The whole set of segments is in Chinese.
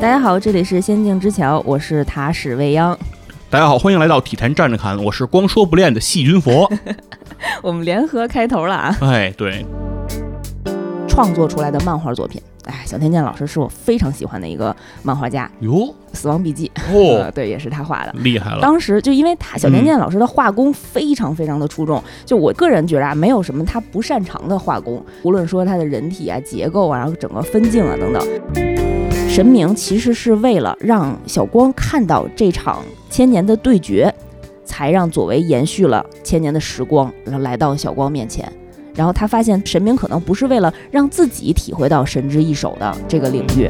大家好，这里是仙境之桥，我是塔史未央。大家好，欢迎来到体坛站着看，我是光说不练的细菌佛。我们联合开头了啊！哎，对，创作出来的漫画作品，哎，小天剑老师是我非常喜欢的一个漫画家，哟，《死亡笔记》哦呃，对，也是他画的。厉害了，当时就因为他小天剑老师的画工非常非常的出众，就我个人觉得啊，没有什么他不擅长的画工，无论说他的人体啊、结构啊，然后整个分镜啊等等。神明其实是为了让小光看到这场千年的对决，才让左为延续了千年的时光，然后来到小光面前。然后他发现神明可能不是为了让自己体会到神之一手的这个领域，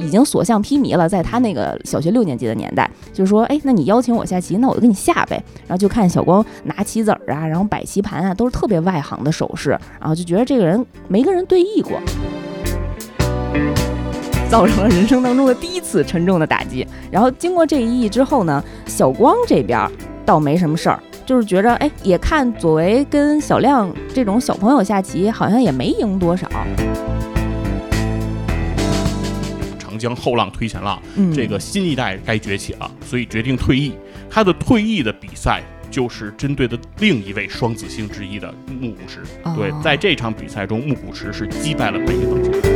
已经所向披靡了。在他那个小学六年级的年代，就是说，哎，那你邀请我下棋，那我就给你下呗。然后就看小光拿棋子儿啊，然后摆棋盘啊，都是特别外行的手势，然后就觉得这个人没跟人对弈过。造成了人生当中的第一次沉重的打击。然后经过这一役之后呢，小光这边倒没什么事儿，就是觉着哎，也看左为跟小亮这种小朋友下棋，好像也没赢多少。长江后浪推前浪，嗯，这个新一代该崛起了，所以决定退役。他的退役的比赛就是针对的另一位双子星之一的木谷实。哦对，在这场比赛中，木谷实是击败了北野等级。